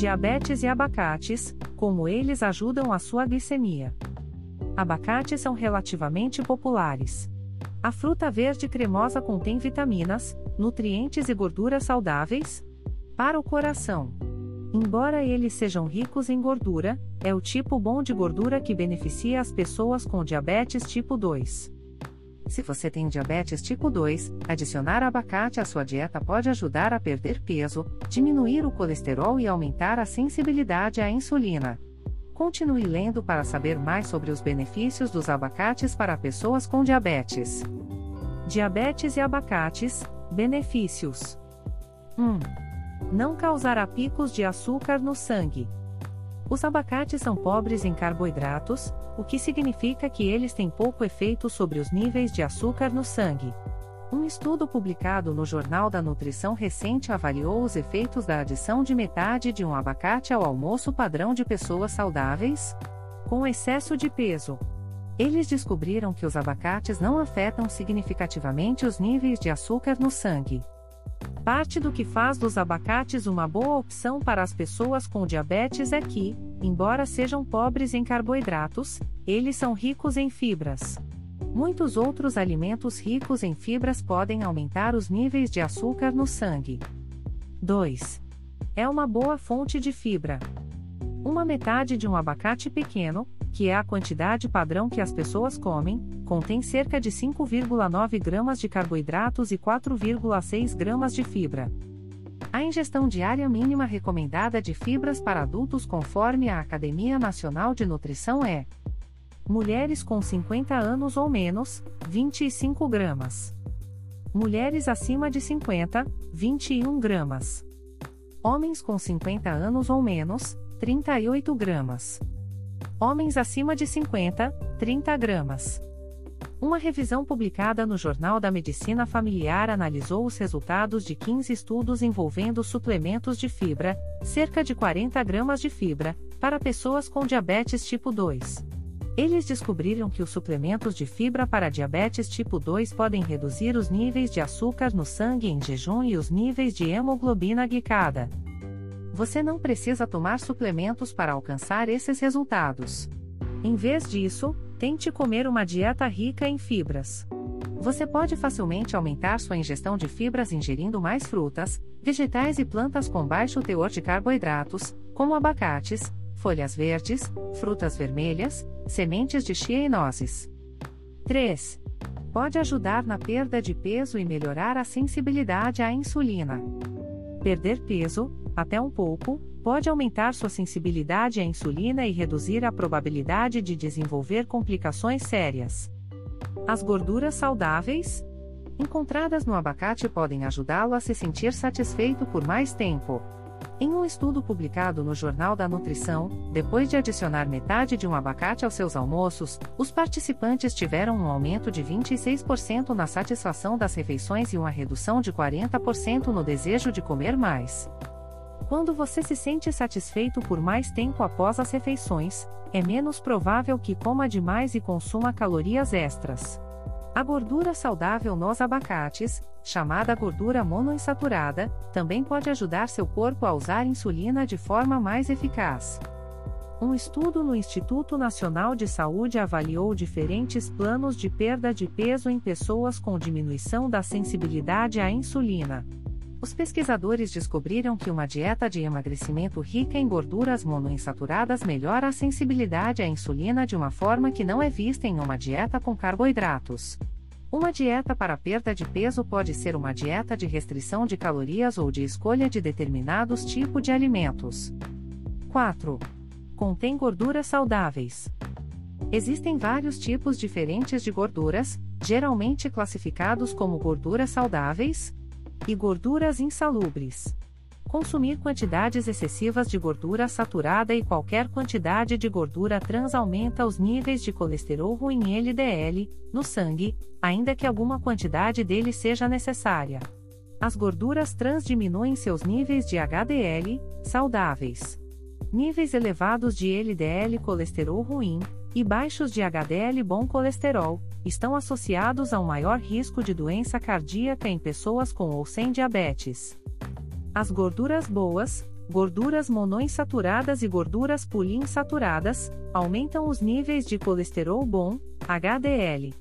Diabetes e abacates, como eles ajudam a sua glicemia. Abacates são relativamente populares. A fruta verde cremosa contém vitaminas, nutrientes e gorduras saudáveis para o coração. Embora eles sejam ricos em gordura, é o tipo bom de gordura que beneficia as pessoas com diabetes tipo 2. Se você tem diabetes tipo 2, adicionar abacate à sua dieta pode ajudar a perder peso, diminuir o colesterol e aumentar a sensibilidade à insulina. Continue lendo para saber mais sobre os benefícios dos abacates para pessoas com diabetes. Diabetes e abacates: benefícios. 1. Não causará picos de açúcar no sangue. Os abacates são pobres em carboidratos, o que significa que eles têm pouco efeito sobre os níveis de açúcar no sangue. Um estudo publicado no Jornal da Nutrição recente avaliou os efeitos da adição de metade de um abacate ao almoço padrão de pessoas saudáveis com excesso de peso. Eles descobriram que os abacates não afetam significativamente os níveis de açúcar no sangue. Parte do que faz dos abacates uma boa opção para as pessoas com diabetes é que, embora sejam pobres em carboidratos, eles são ricos em fibras. Muitos outros alimentos ricos em fibras podem aumentar os níveis de açúcar no sangue. 2. É uma boa fonte de fibra. Uma metade de um abacate pequeno, que é a quantidade padrão que as pessoas comem, contém cerca de 5,9 gramas de carboidratos e 4,6 gramas de fibra. A ingestão diária mínima recomendada de fibras para adultos conforme a Academia Nacional de Nutrição é: mulheres com 50 anos ou menos, 25 gramas. Mulheres acima de 50, 21 gramas. Homens com 50 anos ou menos, 38 gramas. Homens acima de 50, 30 gramas. Uma revisão publicada no Jornal da Medicina Familiar analisou os resultados de 15 estudos envolvendo suplementos de fibra, cerca de 40 gramas de fibra, para pessoas com diabetes tipo 2. Eles descobriram que os suplementos de fibra para diabetes tipo 2 podem reduzir os níveis de açúcar no sangue em jejum e os níveis de hemoglobina glicada. Você não precisa tomar suplementos para alcançar esses resultados. Em vez disso, tente comer uma dieta rica em fibras. Você pode facilmente aumentar sua ingestão de fibras ingerindo mais frutas, vegetais e plantas com baixo teor de carboidratos, como abacates, folhas verdes, frutas vermelhas, sementes de chia e nozes. 3. Pode ajudar na perda de peso e melhorar a sensibilidade à insulina. Perder peso, até um pouco, pode aumentar sua sensibilidade à insulina e reduzir a probabilidade de desenvolver complicações sérias. As gorduras saudáveis encontradas no abacate podem ajudá-lo a se sentir satisfeito por mais tempo. Em um estudo publicado no Jornal da Nutrição, depois de adicionar metade de um abacate aos seus almoços, os participantes tiveram um aumento de 26% na satisfação das refeições e uma redução de 40% no desejo de comer mais. Quando você se sente satisfeito por mais tempo após as refeições, é menos provável que coma demais e consuma calorias extras. A gordura saudável nos abacates, chamada gordura monoinsaturada, também pode ajudar seu corpo a usar insulina de forma mais eficaz. Um estudo no Instituto Nacional de Saúde avaliou diferentes planos de perda de peso em pessoas com diminuição da sensibilidade à insulina os pesquisadores descobriram que uma dieta de emagrecimento rica em gorduras monoinsaturadas melhora a sensibilidade à insulina de uma forma que não é vista em uma dieta com carboidratos. Uma dieta para perda de peso pode ser uma dieta de restrição de calorias ou de escolha de determinados tipos de alimentos. 4. Contém gorduras saudáveis. Existem vários tipos diferentes de gorduras, geralmente classificados como gorduras saudáveis, e gorduras insalubres. Consumir quantidades excessivas de gordura saturada e qualquer quantidade de gordura trans aumenta os níveis de colesterol ruim LDL no sangue, ainda que alguma quantidade dele seja necessária. As gorduras trans diminuem seus níveis de HDL saudáveis. Níveis elevados de LDL colesterol ruim e baixos de HDL bom colesterol estão associados a um maior risco de doença cardíaca em pessoas com ou sem diabetes. As gorduras boas, gorduras monoinsaturadas e gorduras poliinsaturadas, aumentam os níveis de colesterol bom, HDL.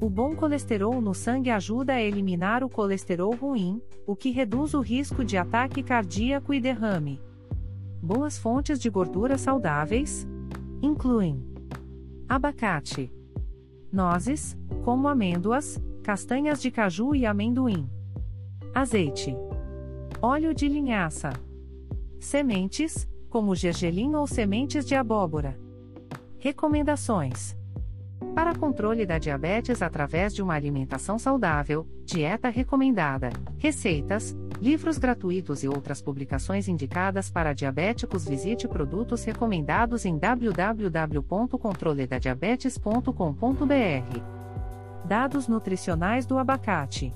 O bom colesterol no sangue ajuda a eliminar o colesterol ruim, o que reduz o risco de ataque cardíaco e derrame. Boas fontes de gorduras saudáveis incluem abacate, nozes, como amêndoas, castanhas de caju e amendoim, azeite, óleo de linhaça, sementes, como gergelim ou sementes de abóbora. Recomendações: Para controle da diabetes através de uma alimentação saudável, dieta recomendada, receitas, livros gratuitos e outras publicações indicadas para diabéticos, visite produtos recomendados em www.controledadiabetes.com.br. Dados nutricionais do abacate.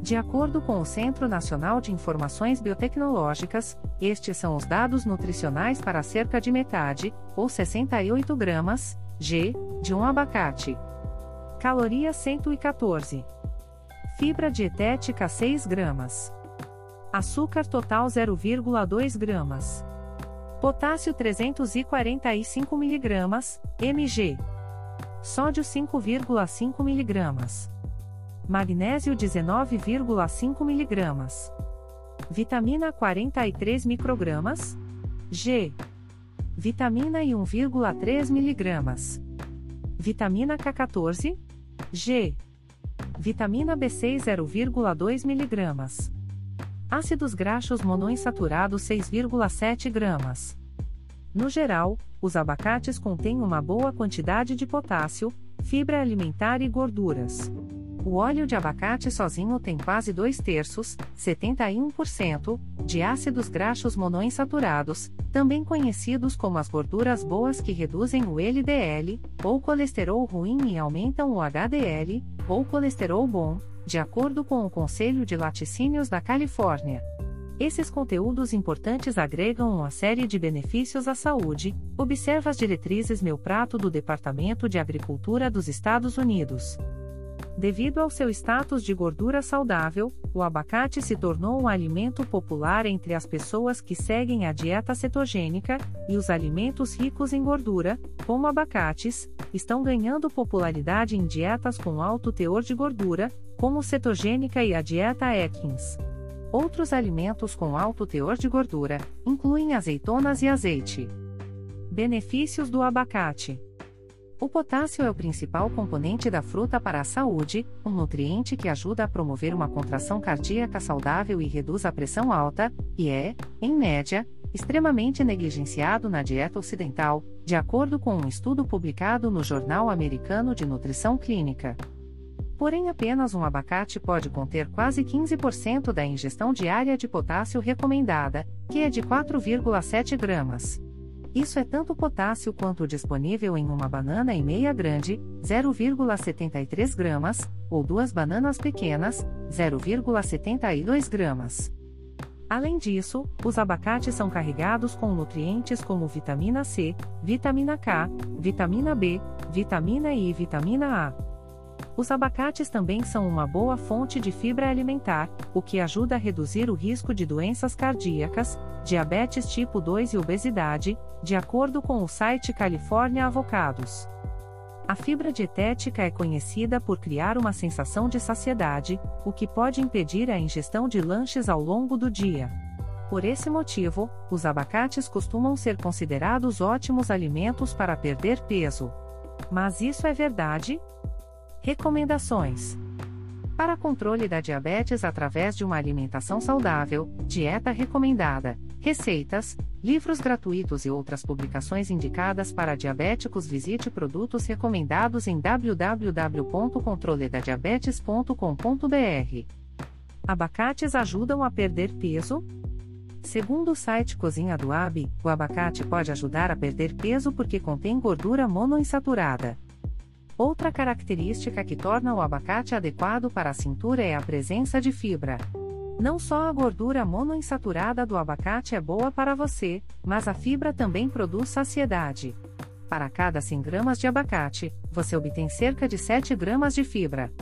De acordo com o Centro Nacional de Informações Biotecnológicas, estes são os dados nutricionais para cerca de metade, ou 68 gramas, G, de um abacate. Caloria 114. Fibra dietética 6 gramas. Açúcar total 0,2 gramas. Potássio 345 mg, mg. Sódio 5,5 mg. Magnésio 19,5 mg. Vitamina 43 microgramas. G. Vitamina I 1,3 mg. Vitamina K14. G. Vitamina B6 0,2 mg. Ácidos graxos monoinsaturados 6,7 gramas. No geral, os abacates contêm uma boa quantidade de potássio, fibra alimentar e gorduras. O óleo de abacate sozinho tem quase 2 terços, 71%, de ácidos graxos monoinsaturados, também conhecidos como as gorduras boas que reduzem o LDL, ou colesterol ruim e aumentam o HDL, ou colesterol bom, de acordo com o Conselho de Laticínios da Califórnia. Esses conteúdos importantes agregam uma série de benefícios à saúde. Observa as diretrizes Meu Prato do Departamento de Agricultura dos Estados Unidos. Devido ao seu status de gordura saudável, o abacate se tornou um alimento popular entre as pessoas que seguem a dieta cetogênica, e os alimentos ricos em gordura, como abacates, estão ganhando popularidade em dietas com alto teor de gordura, como cetogênica e a dieta Atkins. Outros alimentos com alto teor de gordura incluem azeitonas e azeite. Benefícios do abacate: O potássio é o principal componente da fruta para a saúde, um nutriente que ajuda a promover uma contração cardíaca saudável e reduz a pressão alta, e é, em média, extremamente negligenciado na dieta ocidental, de acordo com um estudo publicado no Jornal Americano de Nutrição Clínica. Porém, apenas um abacate pode conter quase 15% da ingestão diária de potássio recomendada, que é de 4,7 gramas. Isso é tanto potássio quanto disponível em uma banana e meia grande, 0,73 gramas, ou duas bananas pequenas, 0,72 gramas. Além disso, os abacates são carregados com nutrientes como vitamina C, vitamina K, vitamina B, vitamina E e vitamina A. Os abacates também são uma boa fonte de fibra alimentar, o que ajuda a reduzir o risco de doenças cardíacas, diabetes tipo 2 e obesidade, de acordo com o site California Avocados. A fibra dietética é conhecida por criar uma sensação de saciedade, o que pode impedir a ingestão de lanches ao longo do dia. Por esse motivo, os abacates costumam ser considerados ótimos alimentos para perder peso. Mas isso é verdade? Recomendações: Para controle da diabetes através de uma alimentação saudável, dieta recomendada, receitas, livros gratuitos e outras publicações indicadas para diabéticos, visite produtos recomendados em www.controledadiabetes.com.br. Abacates ajudam a perder peso? Segundo o site Cozinha do Ab, o abacate pode ajudar a perder peso porque contém gordura monoinsaturada. Outra característica que torna o abacate adequado para a cintura é a presença de fibra. Não só a gordura monoinsaturada do abacate é boa para você, mas a fibra também produz saciedade. Para cada 100 gramas de abacate, você obtém cerca de 7 gramas de fibra.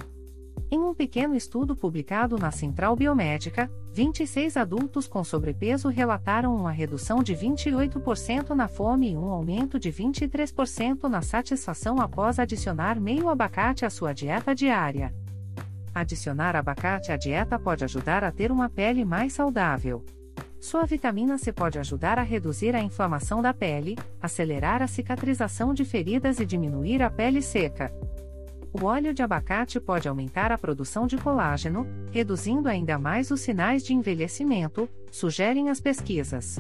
Em um pequeno estudo publicado na Central Biomédica, 26 adultos com sobrepeso relataram uma redução de 28% na fome e um aumento de 23% na satisfação após adicionar meio abacate à sua dieta diária. Adicionar abacate à dieta pode ajudar a ter uma pele mais saudável. Sua vitamina C pode ajudar a reduzir a inflamação da pele, acelerar a cicatrização de feridas e diminuir a pele seca. O óleo de abacate pode aumentar a produção de colágeno, reduzindo ainda mais os sinais de envelhecimento, sugerem as pesquisas.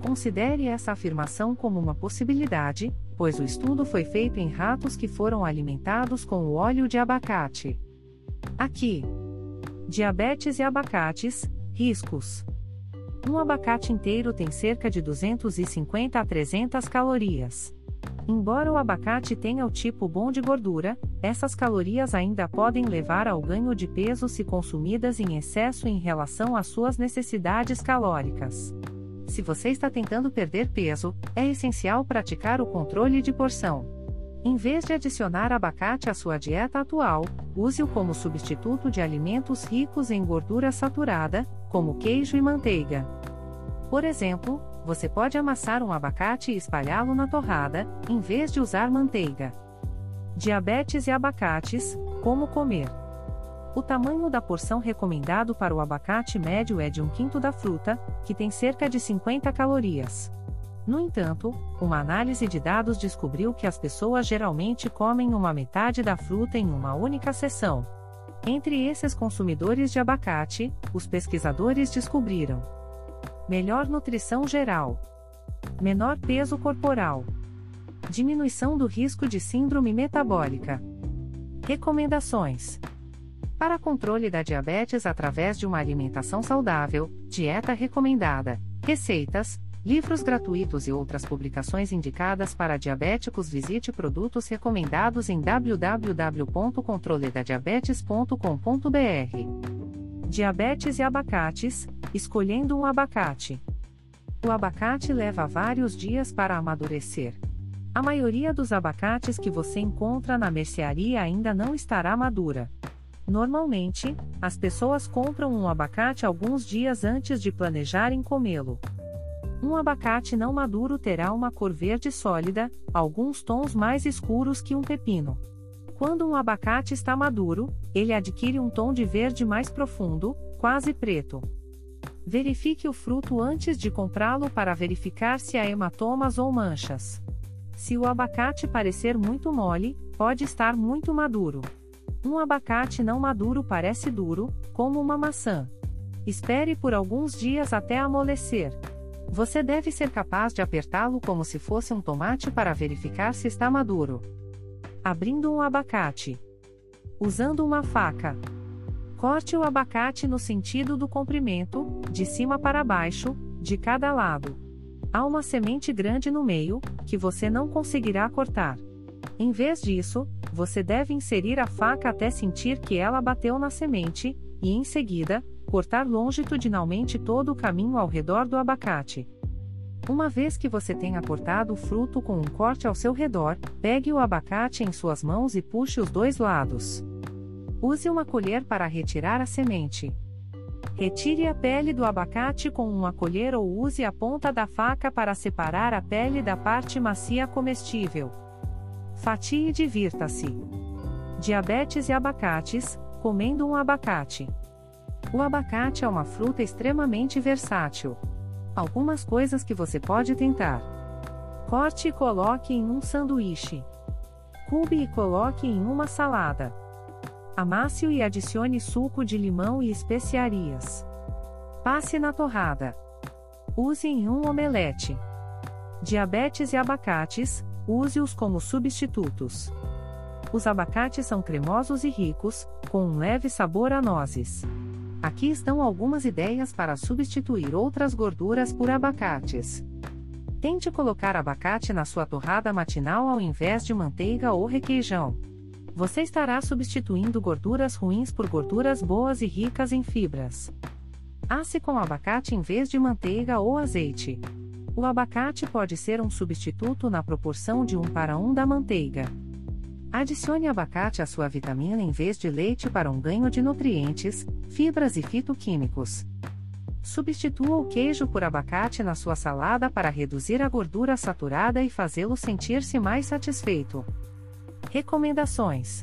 Considere essa afirmação como uma possibilidade, pois o estudo foi feito em ratos que foram alimentados com o óleo de abacate. Aqui. Diabetes e abacates, riscos. Um abacate inteiro tem cerca de 250 a 300 calorias. Embora o abacate tenha o tipo bom de gordura, essas calorias ainda podem levar ao ganho de peso se consumidas em excesso em relação às suas necessidades calóricas. Se você está tentando perder peso, é essencial praticar o controle de porção. Em vez de adicionar abacate à sua dieta atual, use-o como substituto de alimentos ricos em gordura saturada, como queijo e manteiga. Por exemplo, você pode amassar um abacate e espalhá-lo na torrada, em vez de usar manteiga. Diabetes e abacates: como comer? O tamanho da porção recomendado para o abacate médio é de um quinto da fruta, que tem cerca de 50 calorias. No entanto, uma análise de dados descobriu que as pessoas geralmente comem uma metade da fruta em uma única sessão. Entre esses consumidores de abacate, os pesquisadores descobriram melhor nutrição geral, menor peso corporal, diminuição do risco de síndrome metabólica. Recomendações: Para controle da diabetes através de uma alimentação saudável, dieta recomendada, receitas, livros gratuitos e outras publicações indicadas para diabéticos, visite produtos recomendados em www.controledadiabetes.com.br. Diabetes e abacates, escolhendo um abacate. O abacate leva vários dias para amadurecer. A maioria dos abacates que você encontra na mercearia ainda não estará madura. Normalmente, as pessoas compram um abacate alguns dias antes de planejarem comê-lo. Um abacate não maduro terá uma cor verde sólida, alguns tons mais escuros que um pepino. Quando um abacate está maduro, ele adquire um tom de verde mais profundo, quase preto. Verifique o fruto antes de comprá-lo para verificar se há hematomas ou manchas. Se o abacate parecer muito mole, pode estar muito maduro. Um abacate não maduro parece duro, como uma maçã. Espere por alguns dias até amolecer. Você deve ser capaz de apertá-lo como se fosse um tomate para verificar se está maduro. Abrindo um abacate. Usando uma faca. Corte o abacate no sentido do comprimento, de cima para baixo, de cada lado. Há uma semente grande no meio, que você não conseguirá cortar. Em vez disso, você deve inserir a faca até sentir que ela bateu na semente, e em seguida, cortar longitudinalmente todo o caminho ao redor do abacate. Uma vez que você tenha cortado o fruto com um corte ao seu redor, pegue o abacate em suas mãos e puxe os dois lados. Use uma colher para retirar a semente. Retire a pele do abacate com uma colher ou use a ponta da faca para separar a pele da parte macia comestível. Fatie e divirta-se. Diabetes e abacates, comendo um abacate. O abacate é uma fruta extremamente versátil. Algumas coisas que você pode tentar. Corte e coloque em um sanduíche. Cube e coloque em uma salada. Amasse-o e adicione suco de limão e especiarias. Passe na torrada. Use em um omelete. Diabetes e abacates, use-os como substitutos. Os abacates são cremosos e ricos, com um leve sabor a nozes. Aqui estão algumas ideias para substituir outras gorduras por abacates. Tente colocar abacate na sua torrada matinal ao invés de manteiga ou requeijão. Você estará substituindo gorduras ruins por gorduras boas e ricas em fibras. Asse com abacate em vez de manteiga ou azeite. O abacate pode ser um substituto na proporção de 1 para 1 da manteiga. Adicione abacate à sua vitamina em vez de leite para um ganho de nutrientes, fibras e fitoquímicos. Substitua o queijo por abacate na sua salada para reduzir a gordura saturada e fazê-lo sentir-se mais satisfeito. Recomendações: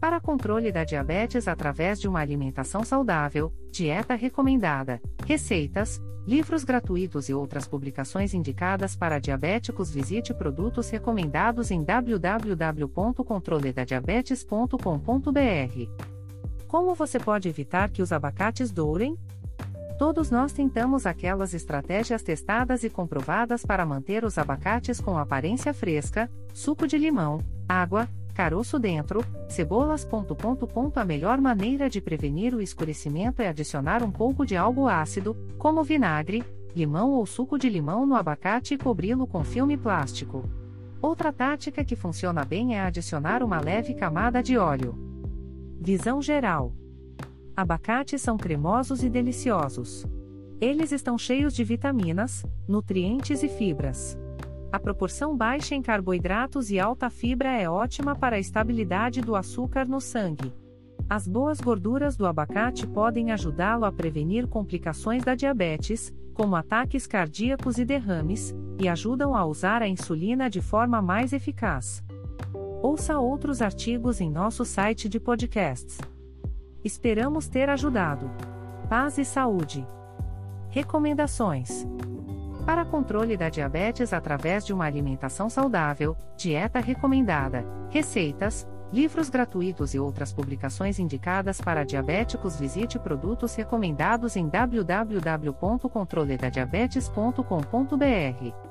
Para controle da diabetes através de uma alimentação saudável, dieta recomendada, receitas, livros gratuitos e outras publicações indicadas para diabéticos, visite produtos recomendados em www.controledadiabetes.com.br. Como você pode evitar que os abacates dourem? Todos nós tentamos aquelas estratégias testadas e comprovadas para manter os abacates com aparência fresca, suco de limão, água, caroço dentro, cebolas. A melhor maneira de prevenir o escurecimento é adicionar um pouco de algo ácido, como vinagre, limão ou suco de limão no abacate e cobri-lo com filme plástico. Outra tática que funciona bem é adicionar uma leve camada de óleo. Visão geral: Abacates são cremosos e deliciosos. Eles estão cheios de vitaminas, nutrientes e fibras. A proporção baixa em carboidratos e alta fibra é ótima para a estabilidade do açúcar no sangue. As boas gorduras do abacate podem ajudá-lo a prevenir complicações da diabetes, como ataques cardíacos e derrames, e ajudam a usar a insulina de forma mais eficaz. Ouça outros artigos em nosso site de podcasts. Esperamos ter ajudado. Paz e saúde. Recomendações: para controle da diabetes através de uma alimentação saudável, dieta recomendada, receitas, livros gratuitos e outras publicações indicadas para diabéticos, visite produtos recomendados em www.controledadiabetes.com.br.